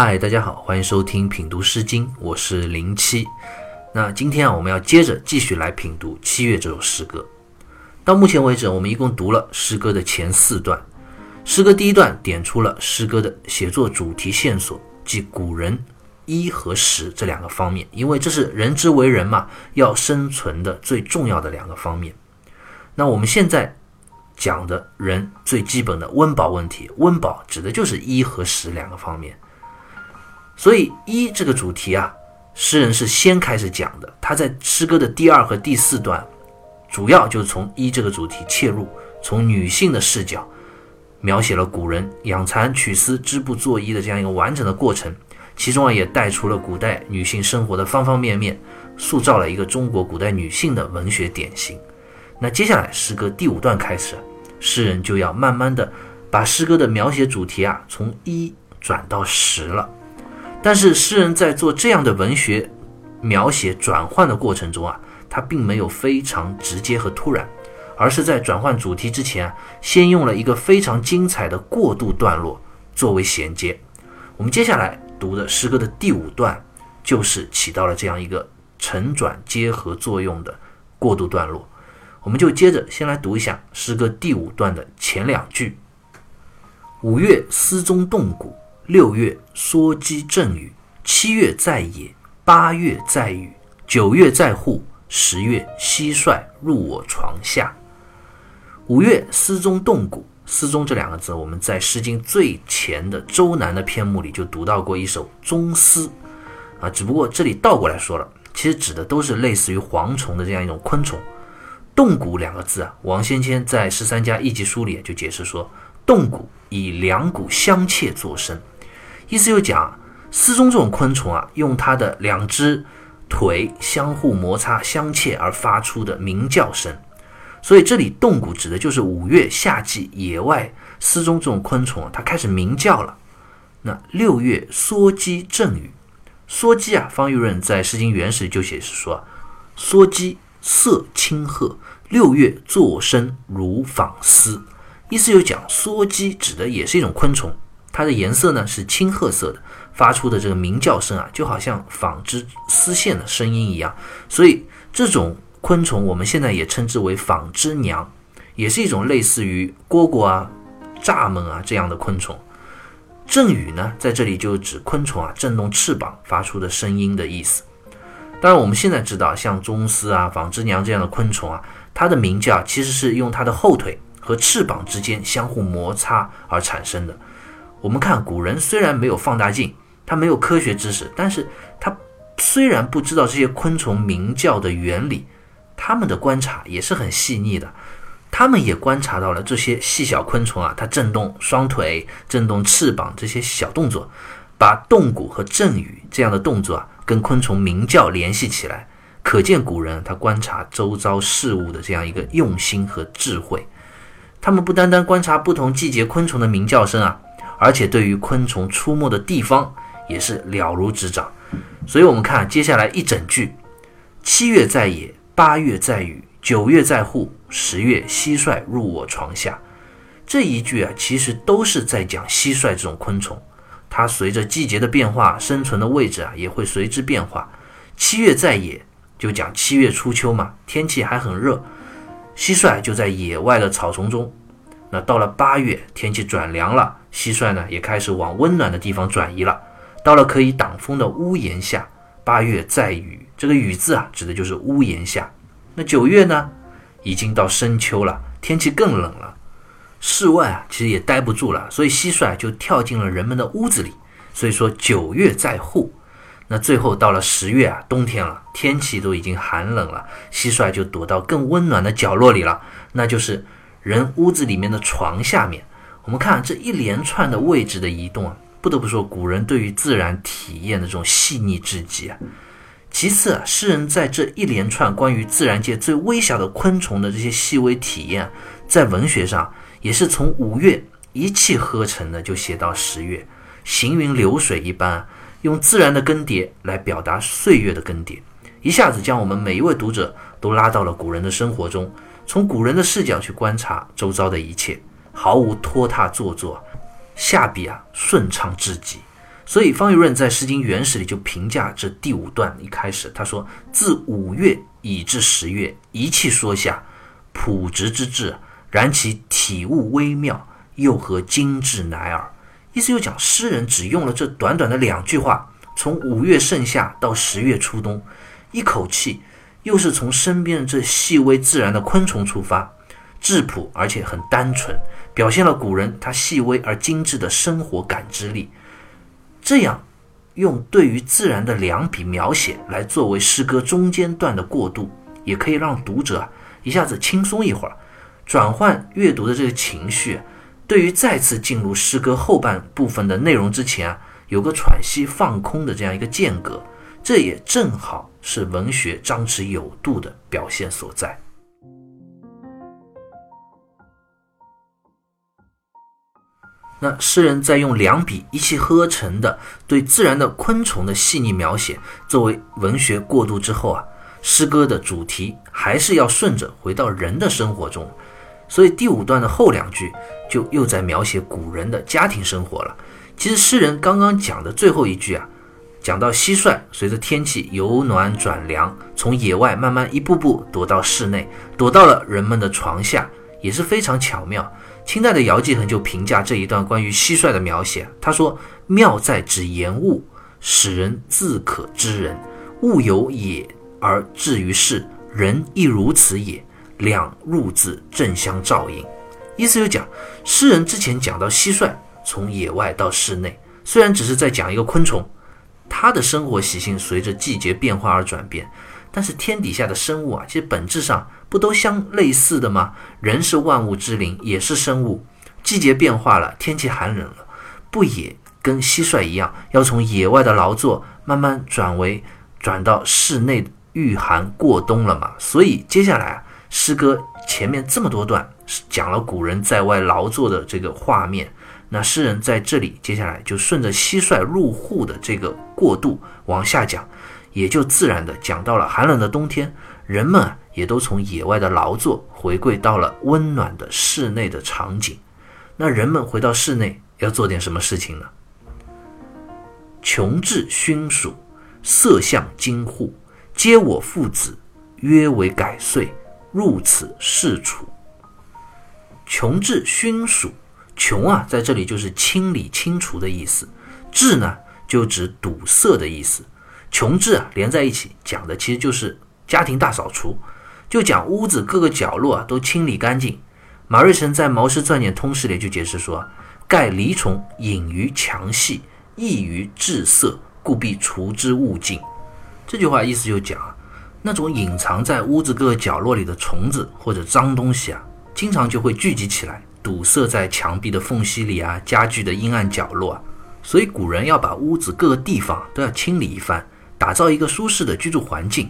嗨，大家好，欢迎收听品读诗经，我是零七。那今天啊，我们要接着继续来品读《七月》这首诗歌。到目前为止，我们一共读了诗歌的前四段。诗歌第一段点出了诗歌的写作主题线索，即古人一和食这两个方面，因为这是人之为人嘛，要生存的最重要的两个方面。那我们现在讲的人最基本的温饱问题，温饱指的就是一和食两个方面。所以衣这个主题啊，诗人是先开始讲的。他在诗歌的第二和第四段，主要就是从衣这个主题切入，从女性的视角描写了古人养蚕、取丝、织布、做衣的这样一个完整的过程。其中啊，也带出了古代女性生活的方方面面，塑造了一个中国古代女性的文学典型。那接下来诗歌第五段开始，诗人就要慢慢的把诗歌的描写主题啊，从衣转到食了。但是诗人在做这样的文学描写转换的过程中啊，他并没有非常直接和突然，而是在转换主题之前，先用了一个非常精彩的过渡段落作为衔接。我们接下来读的诗歌的第五段，就是起到了这样一个承转结合作用的过渡段落。我们就接着先来读一下诗歌第五段的前两句：五月诗中动谷。六月蓑鸡阵雨，七月在野，八月在雨，九月在户，十月蟋蟀入我床下。五月丝中动谷，丝中这两个字，我们在《诗经》最前的《周南》的篇目里就读到过一首《中丝》啊，只不过这里倒过来说了，其实指的都是类似于蝗虫的这样一种昆虫。动谷两个字啊，王先谦在《十三家一集》书里就解释说，动谷以两谷相切作声。意思就讲，丝中这种昆虫啊，用它的两只腿相互摩擦相切而发出的鸣叫声，所以这里动谷指的就是五月夏季野外丝中这种昆虫啊，它开始鸣叫了。那六月缩鸡阵雨，缩鸡啊，方玉润在《诗经原始》就解释说，缩鸡色青褐，六月作声如纺丝，意思就讲，缩鸡指的也是一种昆虫。它的颜色呢是青褐色的，发出的这个鸣叫声啊，就好像纺织丝线的声音一样。所以这种昆虫我们现在也称之为纺织娘，也是一种类似于蝈蝈啊、蚱蜢啊这样的昆虫。振羽呢，在这里就指昆虫啊振动翅膀发出的声音的意思。当然，我们现在知道，像螽斯啊、纺织娘这样的昆虫啊，它的鸣叫其实是用它的后腿和翅膀之间相互摩擦而产生的。我们看古人虽然没有放大镜，他没有科学知识，但是他虽然不知道这些昆虫鸣叫的原理，他们的观察也是很细腻的。他们也观察到了这些细小昆虫啊，它震动双腿、震动翅膀这些小动作，把动骨和阵雨这样的动作啊，跟昆虫鸣叫联系起来，可见古人他观察周遭事物的这样一个用心和智慧。他们不单单观察不同季节昆虫的鸣叫声啊。而且对于昆虫出没的地方也是了如指掌，所以我们看接下来一整句：七月在野，八月在雨，九月在户，十月蟋蟀入我床下。这一句啊，其实都是在讲蟋蟀这种昆虫，它随着季节的变化，生存的位置啊也会随之变化。七月在野，就讲七月初秋嘛，天气还很热，蟋蟀就在野外的草丛中。那到了八月，天气转凉了。蟋蟀呢也开始往温暖的地方转移了，到了可以挡风的屋檐下。八月在雨，这个雨字啊，指的就是屋檐下。那九月呢，已经到深秋了，天气更冷了，室外啊其实也待不住了，所以蟋蟀就跳进了人们的屋子里。所以说九月在户。那最后到了十月啊，冬天了，天气都已经寒冷了，蟋蟀就躲到更温暖的角落里了，那就是人屋子里面的床下面。我们看这一连串的位置的移动啊，不得不说古人对于自然体验的这种细腻至极啊。其次，诗人在这一连串关于自然界最微小的昆虫的这些细微体验，在文学上也是从五月一气呵成的就写到十月，行云流水一般，用自然的更迭来表达岁月的更迭，一下子将我们每一位读者都拉到了古人的生活中，从古人的视角去观察周遭的一切。毫无拖沓做作，下笔啊顺畅至极，所以方玉润在《诗经原始》里就评价这第五段一开始，他说：“自五月以至十月，一气说下，朴直之至，然其体物微妙，又何精致乃耳。”意思就讲，诗人只用了这短短的两句话，从五月盛夏到十月初冬，一口气又是从身边这细微自然的昆虫出发，质朴而且很单纯，表现了古人他细微而精致的生活感知力。这样，用对于自然的两笔描写来作为诗歌中间段的过渡，也可以让读者一下子轻松一会儿，转换阅读的这个情绪。对于再次进入诗歌后半部分的内容之前啊，有个喘息放空的这样一个间隔，这也正好是文学张弛有度的表现所在。那诗人在用两笔一气呵成的对自然的昆虫的细腻描写作为文学过渡之后啊，诗歌的主题还是要顺着回到人的生活中，所以第五段的后两句就又在描写古人的家庭生活了。其实诗人刚刚讲的最后一句啊，讲到蟋蟀随着天气由暖转凉，从野外慢慢一步步躲到室内，躲到了人们的床下，也是非常巧妙。清代的姚继恒就评价这一段关于蟋蟀的描写，他说：“妙在指言物，使人自可知人。物有也而至于世，人亦如此也。两入字正相照应。”意思就讲，诗人之前讲到蟋蟀从野外到室内，虽然只是在讲一个昆虫，它的生活习性随着季节变化而转变。但是天底下的生物啊，其实本质上不都相类似的吗？人是万物之灵，也是生物。季节变化了，天气寒冷了，不也跟蟋蟀一样，要从野外的劳作慢慢转为转到室内御寒过冬了吗？所以接下来啊，诗歌前面这么多段是讲了古人在外劳作的这个画面，那诗人在这里接下来就顺着蟋蟀入户的这个过渡往下讲。也就自然的讲到了寒冷的冬天，人们啊也都从野外的劳作回归到了温暖的室内的场景。那人们回到室内要做点什么事情呢？穷至熏暑，色相惊户，皆我父子，约为改岁，入此事处。穷至熏暑，穷啊在这里就是清理清除的意思，至呢就指堵塞的意思。穷治啊，连在一起讲的其实就是家庭大扫除，就讲屋子各个角落啊都清理干净。马瑞辰在《毛诗钻简通释》里就解释说：“盖离虫隐于墙隙，易于致色，故必除之勿近。”这句话意思就讲啊，那种隐藏在屋子各个角落里的虫子或者脏东西啊，经常就会聚集起来，堵塞在墙壁的缝隙里啊，家具的阴暗角落啊。所以古人要把屋子各个地方都要清理一番。打造一个舒适的居住环境，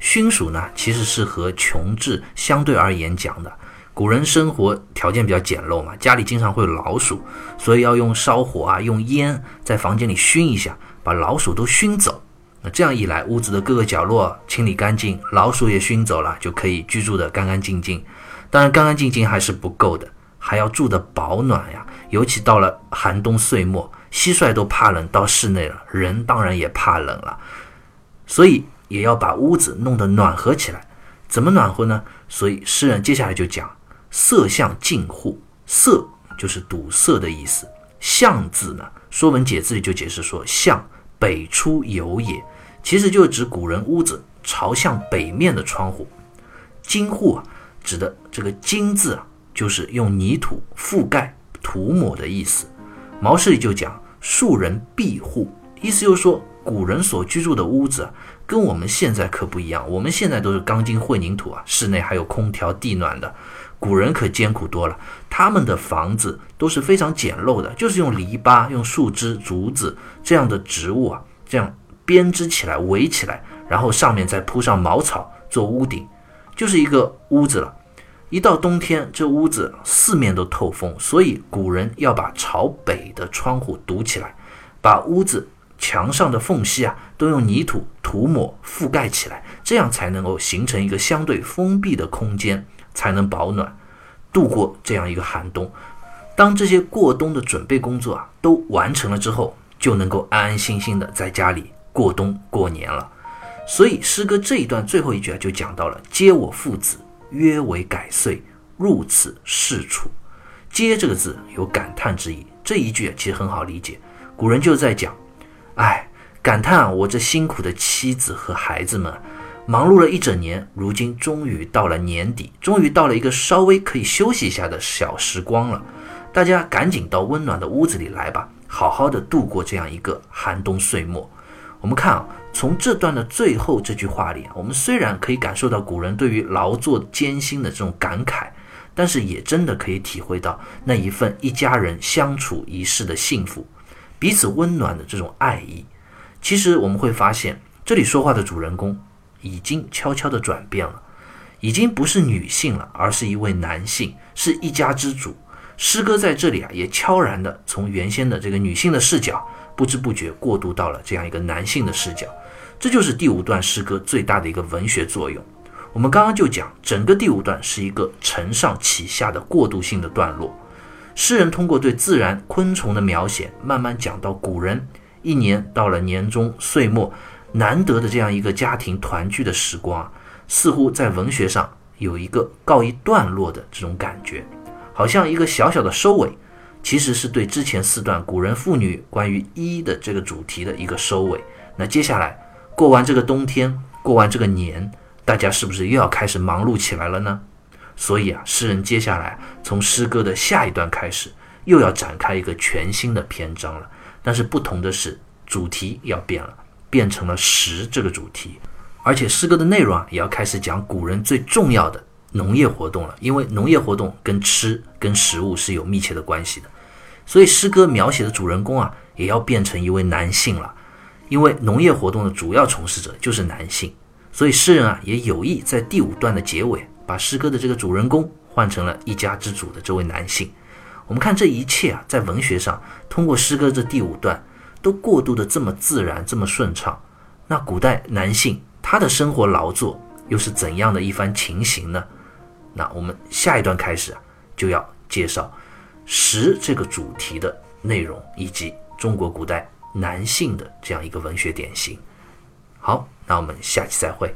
熏暑呢，其实是和穷治相对而言讲的。古人生活条件比较简陋嘛，家里经常会有老鼠，所以要用烧火啊，用烟在房间里熏一下，把老鼠都熏走。那这样一来，屋子的各个角落清理干净，老鼠也熏走了，就可以居住的干干净净。当然，干干净净还是不够的，还要住的保暖呀。尤其到了寒冬岁末，蟋蟀都怕冷，到室内了，人当然也怕冷了。所以也要把屋子弄得暖和起来，怎么暖和呢？所以诗人接下来就讲“色相近户”，色就是堵塞的意思。向字呢，《说文解字》里就解释说：“向北出有也”，其实就指古人屋子朝向北面的窗户。金户啊，指的这个金字啊，就是用泥土覆盖、涂抹的意思。毛氏里就讲“庶人庇户”，意思就是说。古人所居住的屋子跟我们现在可不一样，我们现在都是钢筋混凝土啊，室内还有空调地暖的。古人可艰苦多了，他们的房子都是非常简陋的，就是用篱笆、用树枝、竹子这样的植物啊，这样编织起来围起来，然后上面再铺上茅草做屋顶，就是一个屋子了。一到冬天，这屋子四面都透风，所以古人要把朝北的窗户堵起来，把屋子。墙上的缝隙啊，都用泥土涂抹覆盖起来，这样才能够形成一个相对封闭的空间，才能保暖，度过这样一个寒冬。当这些过冬的准备工作啊都完成了之后，就能够安安心心的在家里过冬过年了。所以诗歌这一段最后一句啊，就讲到了：“接我父子，约为改岁，入此事处。”“皆”这个字有感叹之意，这一句其实很好理解。古人就在讲：“哎，感叹我这辛苦的妻子和孩子们，忙碌了一整年，如今终于到了年底，终于到了一个稍微可以休息一下的小时光了。大家赶紧到温暖的屋子里来吧，好好的度过这样一个寒冬岁末。”我们看啊，从这段的最后这句话里，我们虽然可以感受到古人对于劳作艰辛的这种感慨，但是也真的可以体会到那一份一家人相处一世的幸福，彼此温暖的这种爱意。其实我们会发现，这里说话的主人公已经悄悄地转变了，已经不是女性了，而是一位男性，是一家之主。诗歌在这里啊，也悄然地从原先的这个女性的视角。不知不觉过渡到了这样一个男性的视角，这就是第五段诗歌最大的一个文学作用。我们刚刚就讲，整个第五段是一个承上启下的过渡性的段落。诗人通过对自然昆虫的描写，慢慢讲到古人一年到了年终岁末难得的这样一个家庭团聚的时光啊，似乎在文学上有一个告一段落的这种感觉，好像一个小小的收尾。其实是对之前四段古人妇女关于一的这个主题的一个收尾。那接下来过完这个冬天，过完这个年，大家是不是又要开始忙碌起来了呢？所以啊，诗人接下来从诗歌的下一段开始，又要展开一个全新的篇章了。但是不同的是，主题要变了，变成了食这个主题，而且诗歌的内容啊，也要开始讲古人最重要的农业活动了。因为农业活动跟吃跟食物是有密切的关系的。所以诗歌描写的主人公啊，也要变成一位男性了，因为农业活动的主要从事者就是男性，所以诗人啊也有意在第五段的结尾，把诗歌的这个主人公换成了一家之主的这位男性。我们看这一切啊，在文学上通过诗歌这第五段都过渡的这么自然，这么顺畅。那古代男性他的生活劳作又是怎样的一番情形呢？那我们下一段开始啊，就要介绍。食这个主题的内容，以及中国古代男性的这样一个文学典型。好，那我们下期再会。